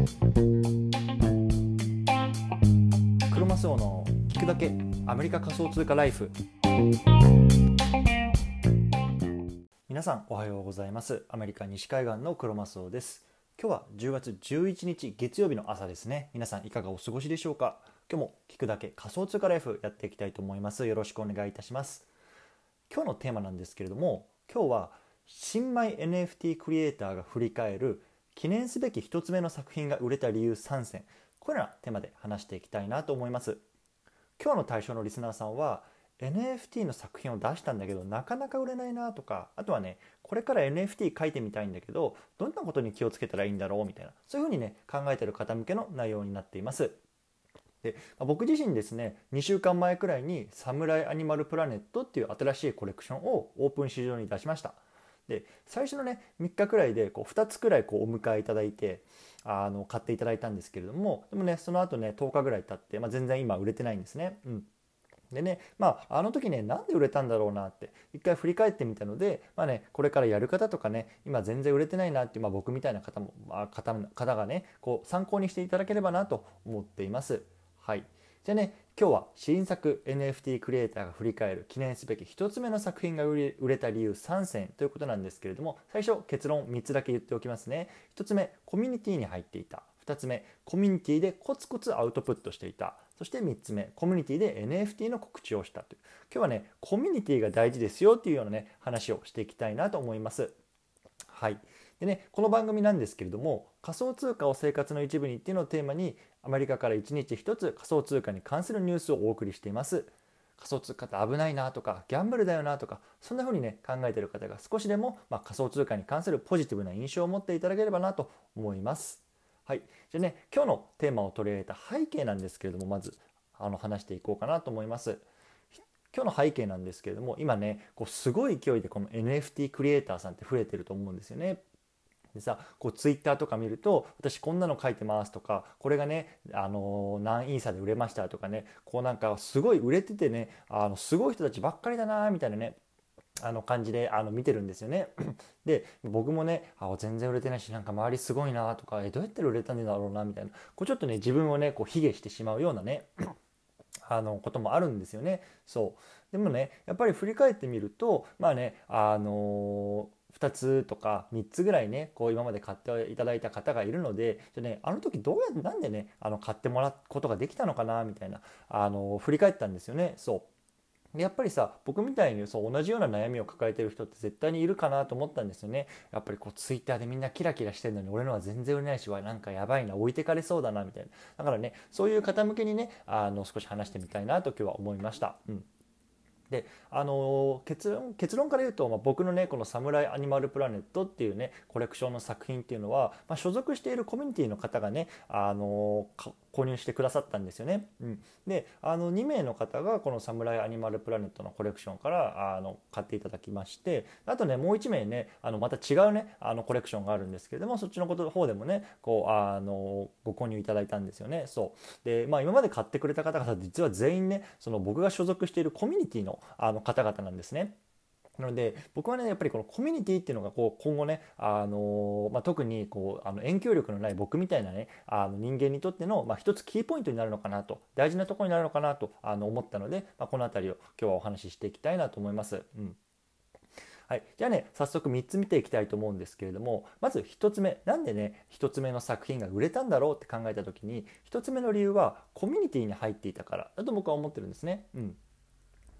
クロマスオの聞くだけアメリカ仮想通貨ライフ。皆さんおはようございます。アメリカ西海岸のクロマスオです。今日は10月11日月曜日の朝ですね。皆さんいかがお過ごしでしょうか？今日も聞くだけ仮想通貨ライフやっていきたいと思います。よろしくお願いいたします。今日のテーマなんですけれども今日は新米 NFT クリエイターが振り返る記念すべき1つ目の作品が売れた理由3選。これらテーマで話していきたいなと思います。今日の対象のリスナーさんは NFT の作品を出したんだけどなかなか売れないなとかあとはねこれから NFT 書いてみたいんだけどどんなことに気をつけたらいいんだろうみたいなそういうふうにね考えてる方向けの内容になっています。で僕自身ですね2週間前くらいに「サムライアニマルプラネット」っていう新しいコレクションをオープン市場に出しました。で最初のね3日くらいでこう2つくらいこうお迎えいただいてあの買っていただいたんですけれどもでもねその後ね10日ぐらい経って、まあ、全然今売れてないんですね。うんでねまああの時ねなんで売れたんだろうなって一回振り返ってみたのでまあねこれからやる方とかね今全然売れてないなって、まあ、僕みたいな方も、まあ、方方がねこう参考にしていただければなと思っています。はいじゃあね今日は新作 NFT クリエイターが振り返る記念すべき1つ目の作品が売れた理由3選ということなんですけれども最初結論3つだけ言っておきますね。1つ目コミュニティに入っていた。2つ目コミュニティでコツコツアウトプットしていた。そして3つ目コミュニティで NFT の告知をしたという。今日はねコミュニティが大事ですよっていうようなね話をしていきたいなと思います。はい。でねこの番組なんですけれども仮想通貨を生活の一部にっていうのをテーマにアメリカから1日1つ仮想通貨に関するニュースをお送りしています。仮想通貨って危ないなとかギャンブルだよなとかそんな風にね考えてる方が少しでも、まあ、仮想通貨に関するポジティブな印象を持っていただければなと思います。はい。じゃあね今日のテーマを取り上げた背景なんですけれどもまずあの話していこうかなと思います。今日の背景なんですけれども今ねこうすごい勢いでこの NFT クリエイターさんって増えてると思うんですよね。でさこうツイッターとか見ると私こんなの書いてますとかこれがねあの何イーサで売れましたとかねこうなんかすごい売れててねあのすごい人たちばっかりだなみたいなねあの感じであの見てるんですよね。で僕もねあ全然売れてないしなんか周りすごいなとかえどうやって売れたんだろうなみたいなこうちょっとね自分をねこう卑下してしまうようなねあのこともあるんですよね。そうでもねやっぱり振り返ってみるとまあねあのー2つとか3つぐらいねこう今まで買っていただいた方がいるのでじゃ、ね、あの時どうやってなんでねあの買ってもらうことができたのかなみたいなあの振り返ったんですよね。そう。やっぱりさ僕みたいにそう同じような悩みを抱えてる人って絶対にいるかなと思ったんですよね。やっぱりこうツイッターでみんなキラキラしてるのに俺のは全然売れないしわなんかやばいな置いてかれそうだなみたいな。だからねそういう方向けにねあの少し話してみたいなと今日は思いました。うん。であの結論結論から言うと、まあ、僕のねこの「サムライアニマルプラネット」っていうねコレクションの作品っていうのは、まあ、所属しているコミュニティの方がねあの購入してくださったんですよね。うん、であの2名の方がこの「サムライアニマルプラネット」のコレクションからあの買っていただきましてあとねもう1名ねあのまた違うねあのコレクションがあるんですけれどもそっちのこと方でもねこうあのご購入いただいたんですよね。そうでまあ、今まで買ってくれた方々実は全員ねその僕が所属しているコミュニティのあの方々なんですね。なので僕はねやっぱりこのコミュニティっていうのがこう今後ね、あのまあ、特にこうあの影響力のない僕みたいなねあの人間にとっての、まあ、一つキーポイントになるのかなと大事なところになるのかなとあの思ったので、まあ、この辺りを今日はお話ししていきたいなと思います。うんはい、じゃあね早速3つ見ていきたいと思うんですけれどもまず1つ目なんでね1つ目の作品が売れたんだろうって考えた時に1つ目の理由はコミュニティに入っていたからだと僕は思ってるんですね。うん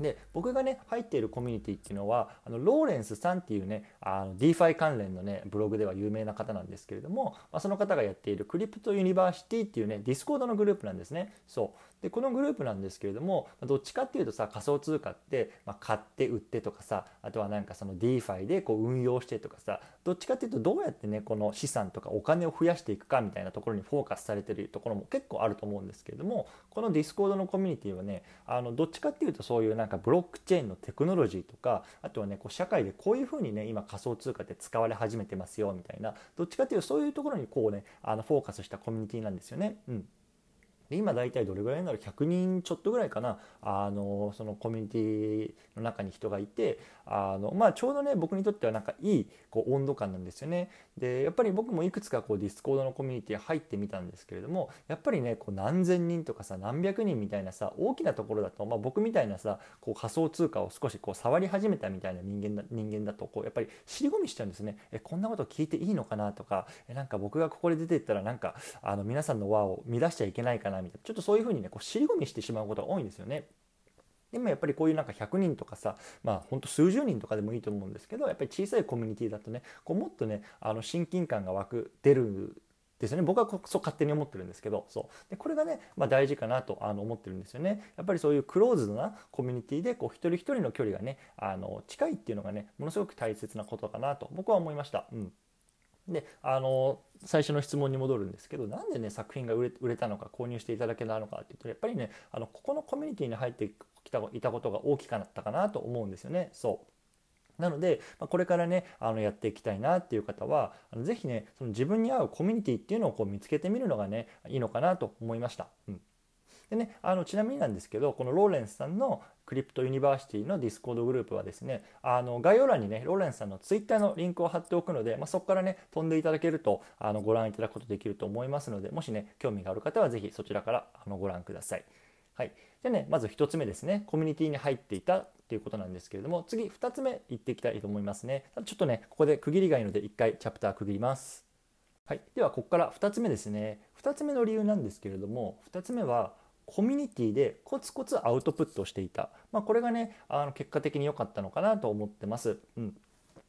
で僕がね入っているコミュニティっていうのはあのローレンスさんっていうねあの DeFi 関連のねブログでは有名な方なんですけれども、まあ、その方がやっている Crypto University っていうね Discord のグループなんですね。そう。でこのグループなんですけれどもどっちかっていうとさ仮想通貨って、まあ、買って売ってとかさあとはなんかその DeFi でこう運用してとかさどっちかっていうとどうやってねこの資産とかお金を増やしていくかみたいなところにフォーカスされてるところも結構あると思うんですけれどもこの Discord のコミュニティはねあのどっちかっていうとそういうなんかブロックチェーンのテクノロジーとかあとはねこう社会でこういうふうにね今仮想通貨って使われ始めてますよみたいなどっちかっていうとそういうところにこうねあのフォーカスしたコミュニティなんですよね。うんで今大体どれぐらいなの100人ちょっとぐらいかなあのそのコミュニティの中に人がいてあの、まあ、ちょうどね僕にとってはなんかいいこう温度感なんですよね。でやっぱり僕もいくつかこう Discord のコミュニティ入ってみたんですけれどもやっぱりねこう何千人とかさ何百人みたいなさ大きなところだと、まあ、僕みたいなさこう仮想通貨を少しこう触り始めたみたいな人間だ人間だとこうやっぱり尻込みしちゃうんですね。えこんなこと聞いていいのかなとかえなんか僕がここで出ていったらなんかあの皆さんの輪を乱しちゃいけないかなみたいな。ちょっとそういうふうにねこう尻込みしてしまうことが多いんですよね。でもやっぱりこういうなんか100人とかさまあほんと数十人とかでもいいと思うんですけどやっぱり小さいコミュニティだとねこうもっとねあの親近感が湧く出るですよね。僕はそう勝手に思ってるんですけどそう。でこれがね、まあ、大事かなとあの思ってるんですよね。やっぱりそういうクローズドなコミュニティでこう一人一人の距離がねあの近いっていうのがねものすごく大切なことかなと僕は思いました。うん。であの最初の質問に戻るんですけどなんでね作品が売れ売れたのか購入していただけたのかっていうとやっぱりねあのここのコミュニティに入ってきたいたことが大きかったかなと思うんですよね。そうなので、まこれからねあのやっていきたいなっていう方はあのぜひねその自分に合うコミュニティっていうのをこう見つけてみるのがねいいのかなと思いました。うんでね、あのちなみになんですけどこのローレンスさんの Crypto University の Discord グループはですねあの概要欄にねローレンスさんのツイッターのリンクを貼っておくので、まあ、そこからね飛んでいただけるとあのご覧いただくことできると思いますのでもしね興味がある方は是非そちらからあのご覧ください。はい、じゃねまず1つ目ですね。コミュニティに入っていたっていうことなんですけれども次2つ目いっていきたいと思いますね。ちょっとねここで区切りがいいので1回チャプター区切ります。はい、ではここから2つ目ですね。2つ目の理由なんですけれども2つ目はコミュニティでコツコツアウトプットをしていた、まあ、これがねあの結果的に良かったのかなと思ってます。うん。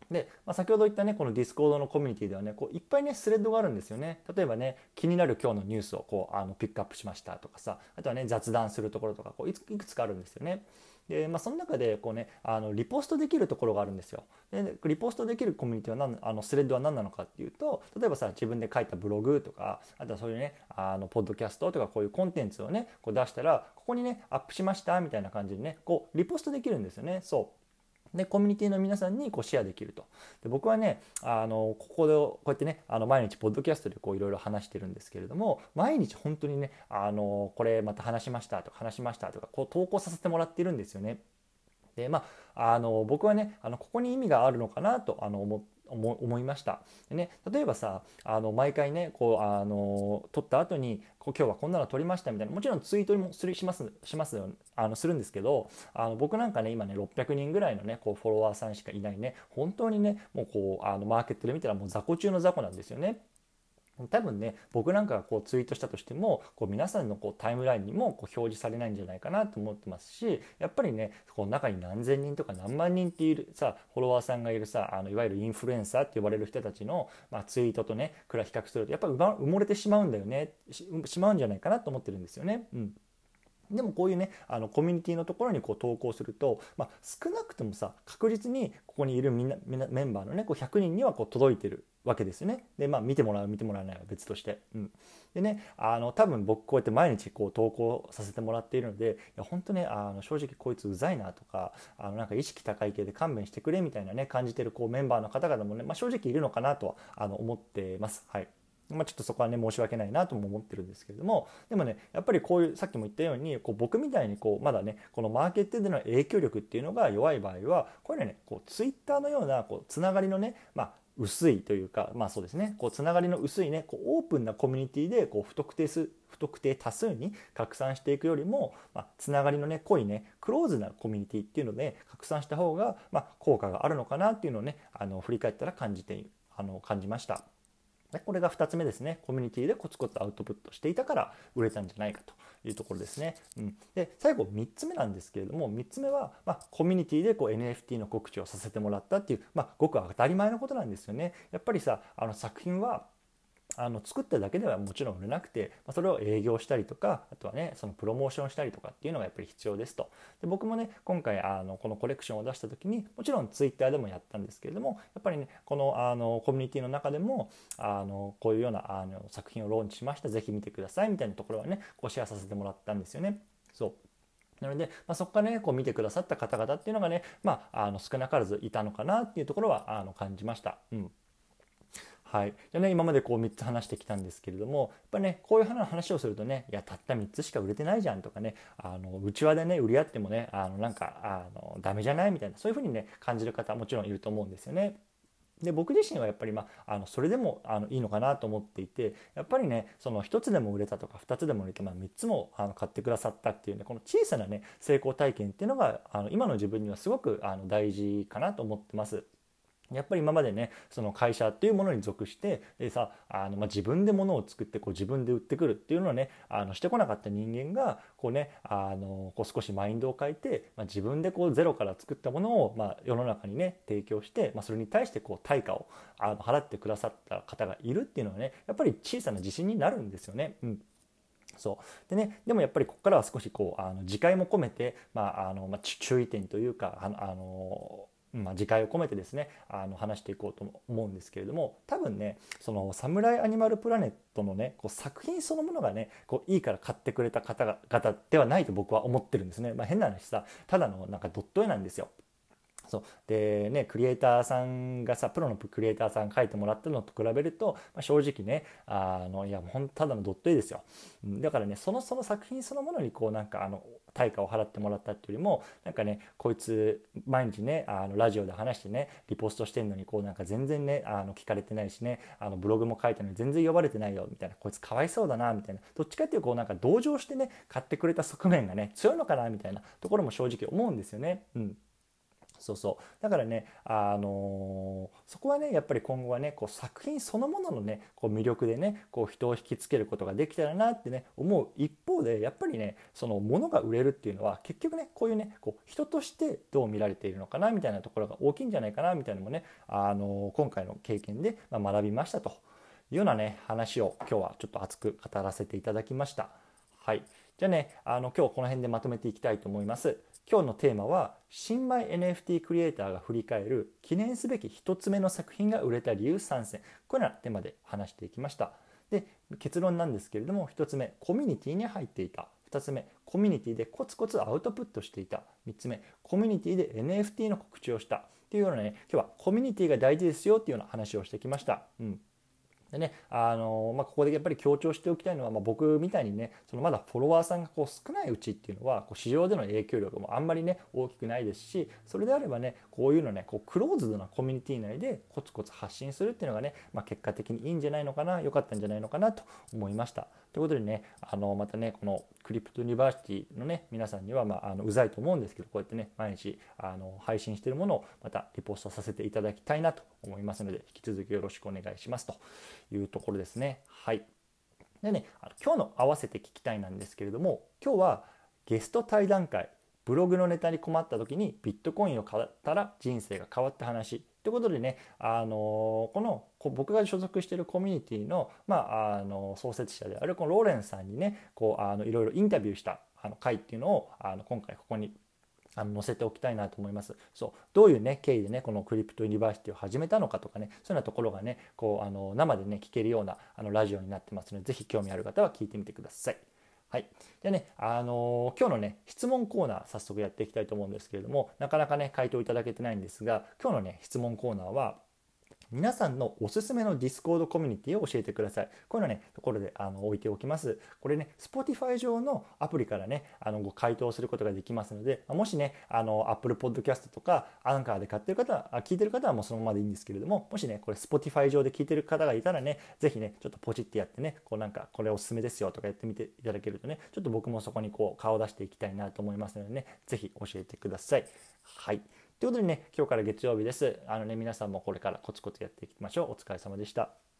で、まあ、先ほど言ったねこの Discord のコミュニティではねこういっぱいねスレッドがあるんですよね。例えばね気になる今日のニュースをこうあのピックアップしましたとかさあとはね雑談するところとかこういくつかあるんですよね。で、まあ、その中でこうねあのリポストできるところがあるんですよ。でリポストできるコミュニティは何あのスレッドは何なのかっていうと例えばさ自分で書いたブログとかあとはそういうねあのポッドキャストとかこういうコンテンツをねこう出したらここにねアップしましたみたいな感じでねこうリポストできるんですよね。そうでコミュニティの皆さんにこうシェアできるとで僕はねあのここでこうやってねあの毎日ポッドキャストでこういろいろ話してるんですけれども毎日本当にねあのこれまた話しましたとか話しましたとかこう投稿させてもらってるんですよね。でまああの僕はねあのここに意味があるのかなとあの思思いましたで、ね、例えばさあの毎回ねこうあの撮った後にこう今日はこんなの撮りましたみたいなもちろんツイートもするしますしますあのするんですけどあの僕なんかね今ね600人ぐらいのねこうフォロワーさんしかいないね本当にねもうこうあのマーケットで見たらもう雑魚中の雑魚なんですよね。多分ね僕なんかがこうツイートしたとしてもこう皆さんのこうタイムラインにもこう表示されないんじゃないかなと思ってますしやっぱりねこう中に何千人とか何万人っているさフォロワーさんがいるさあのいわゆるインフルエンサーって呼ばれる人たちの、まあ、ツイートとね比較するとやっぱ埋もれてしまうんだよねしまうんじゃないかなと思ってるんですよね。うんでもこういうねあのコミュニティのところにこう投稿すると、まあ、少なくともさ確実にここにいるみんなメンバーのねこう100人にはこう届いてるわけですよね。でまあ見てもらう見てもらわないは別として。うん、でねあの多分僕こうやって毎日こう投稿させてもらっているのでいや本当ねあの正直こいつうざいなとかあのなんか意識高い系で勘弁してくれみたいなね感じてるこうメンバーの方々もね、まあ、正直いるのかなとはあの思ってます。はいまあ、ちょっとそこはね申し訳ないなとも思ってるんですけれどもでもねやっぱりこういうさっきも言ったようにこう僕みたいにこうまだねこのマーケットでの影響力っていうのが弱い場合はこれねこうツイッターのようなこうつながりのね、まあ、薄いというかまあそうですねこうつながりの薄いねこうオープンなコミュニティでこう不特定数不特定多数に拡散していくよりも、まあ、つながりのね濃いねクローズなコミュニティっていうので拡散した方が、まあ、効果があるのかなっていうのをねあの振り返ったら感じてあの感じました。これが2つ目ですね。コミュニティでコツコツアウトプットしていたから売れたんじゃないかというところですね。うん、で最後3つ目なんですけれども3つ目は、まあ、コミュニティでこう NFT の告知をさせてもらったっていう、まあ、ごく当たり前のことなんですよね。やっぱりさあの作品はあの作っただけではもちろん売れなくて、まあ、それを営業したりとかあとはねそのプロモーションしたりとかっていうのがやっぱり必要ですと。で僕もね今回あのこのコレクションを出した時にもちろんツイッターでもやったんですけれどもやっぱりねこのあのコミュニティの中でもあのこういうようなあの作品をローンチしました是非見てくださいみたいなところはねこうシェアさせてもらったんですよね。そう。なので、まあ、そこからねこう見てくださった方々っていうのがね、まあ、あの少なからずいたのかなっていうところはあの感じました。うん。はい、じゃね今までこう3つ話してきたんですけれどもやっぱねこういう話をするとねいやたった3つしか売れてないじゃんとかねあの内輪でね売り合ってもねあのなんかあのダメじゃないみたいなそういうふうにね感じる方もちろんいると思うんですよね。で僕自身はやっぱり、まあ、あのそれでもあのいいのかなと思っていてやっぱりねその1つでも売れたとか2つでも売れて、まあ、3つもあの買ってくださったっていうねこの小さなね成功体験っていうのがあの今の自分にはすごくあの大事かなと思ってます。やっぱり今までねその会社っていうものに属してでさあの、まあ、自分で物を作ってこう自分で売ってくるっていうのをねあのしてこなかった人間がこうねあのこう少しマインドを変えて、まあ、自分でこうゼロから作ったものを、まあ、世の中にね提供して、まあ、それに対してこう対価をあの払ってくださった方がいるっていうのはねやっぱり小さな自信になるんですよね。うんそうでねでもやっぱりここからは少しこうあの自戒も込めて、まああのまあ、注意点というかあのあのまあ、自戒を込めてですねあの話していこうと思うんですけれども多分ねその「サムライアニマルプラネット」のねこう作品そのものがねこういいから買ってくれた方々ではないと僕は思ってるんですね、まあ、変な話さただのなんかドット絵なんですよ。そう。でねクリエイターさんがさプロのクリエイターさん書いてもらったのと比べると、まあ、正直ねあのいやほんただのドット絵ですよ、うん、だからねそのその作品そのものにこうなんかあの対価を払ってもらったっていうよりもなんかねこいつ毎日ねあのラジオで話してねリポストしてんのにこうなんか全然ねあの聞かれてないしねあのブログも書いたのに全然呼ばれてないよみたいなこいつかわいそうだなみたいなどっちかっていうとこうなんか同情してね買ってくれた側面がね強いのかなみたいなところも正直思うんですよね。うんそうそうだからね、あのー、そこはねやっぱり今後はねこう作品そのもののねこう魅力でねこう人を引きつけることができたらなってね思う一方でやっぱりねその物が売れるっていうのは結局ねこういうねこう人としてどう見られているのかなみたいなところが大きいんじゃないかなみたいなのもね、あのー、今回の経験で学びましたというようなね話を今日はちょっと熱く語らせていただきました。はい、じゃあねあの今日この辺でまとめていきたいと思います。今日のテーマは新米 NFT クリエイターが振り返る記念すべき1つ目の作品が売れた理由3選このようなテーマで話していきました。で結論なんですけれども1つ目コミュニティに入っていた。2つ目コミュニティでコツコツアウトプットしていた。3つ目コミュニティで NFT の告知をした。っていうようなね今日はコミュニティが大事ですよっていうような話をしてきました、うん、でね、あのまあ、ここでやっぱり強調しておきたいのは、まあ、僕みたいにねそのまだフォロワーさんがこう少ないうちっていうのはこう市場での影響力もあんまりね大きくないですしそれであればねこういうのねこうクローズドなコミュニティ内でコツコツ発信するっていうのがね、まあ、結果的にいいんじゃないのかな良かったんじゃないのかなと思いました。ということでねあのまたねこの Crypto University のね皆さんには、まあ、あのうざいと思うんですけどこうやってね毎日あの配信しているものをまたリポストさせていただきたいなと思いますので引き続きよろしくお願いしますというところですね。はい。でね今日の合わせて聞きたいなんですけれども今日はゲスト対談会。ブログのネタに困った時にビットコインを買ったら人生が変わった話。ということでね、あのこの僕が所属しているコミュニティのまあ、あの創設者であるこのローレンさんにねこうあのいろいろインタビューしたあの回っていうのをあの今回ここにあの載せておきたいなと思います。そうどういうね経緯でねこの Crypto University を始めたのかとかねそういうようなところがねこうあの生でね聞けるようなあのラジオになってますので是非興味ある方は聞いてみてください。はい。じゃあね、あのー、今日のね、質問コーナー早速やっていきたいと思うんですけれども、なかなかね、回答いただけてないんですが、今日のね、質問コーナーは、皆さんのおすすめの Discord コミュニティを教えてください。こういうのね、ところであの置いておきます。これね、Spotify 上のアプリからね、あのご回答することができますので、もしね、あの Apple Podcast とかアンカーで買ってる方は、聞いてる方はもうそのままでいいんですけれども、もしね、これ Spotify 上で聞いてる方がいたらね、ぜひね、ちょっとポチってやってね、こうなんかこれおすすめですよとかやってみていただけるとね、ちょっと僕もそこにこう顔を出していきたいなと思いますのでね、ぜひ教えてください。はい。ということでね、今日から月曜日です。あのね、皆さんもこれからコツコツやっていきましょう。お疲れ様でした。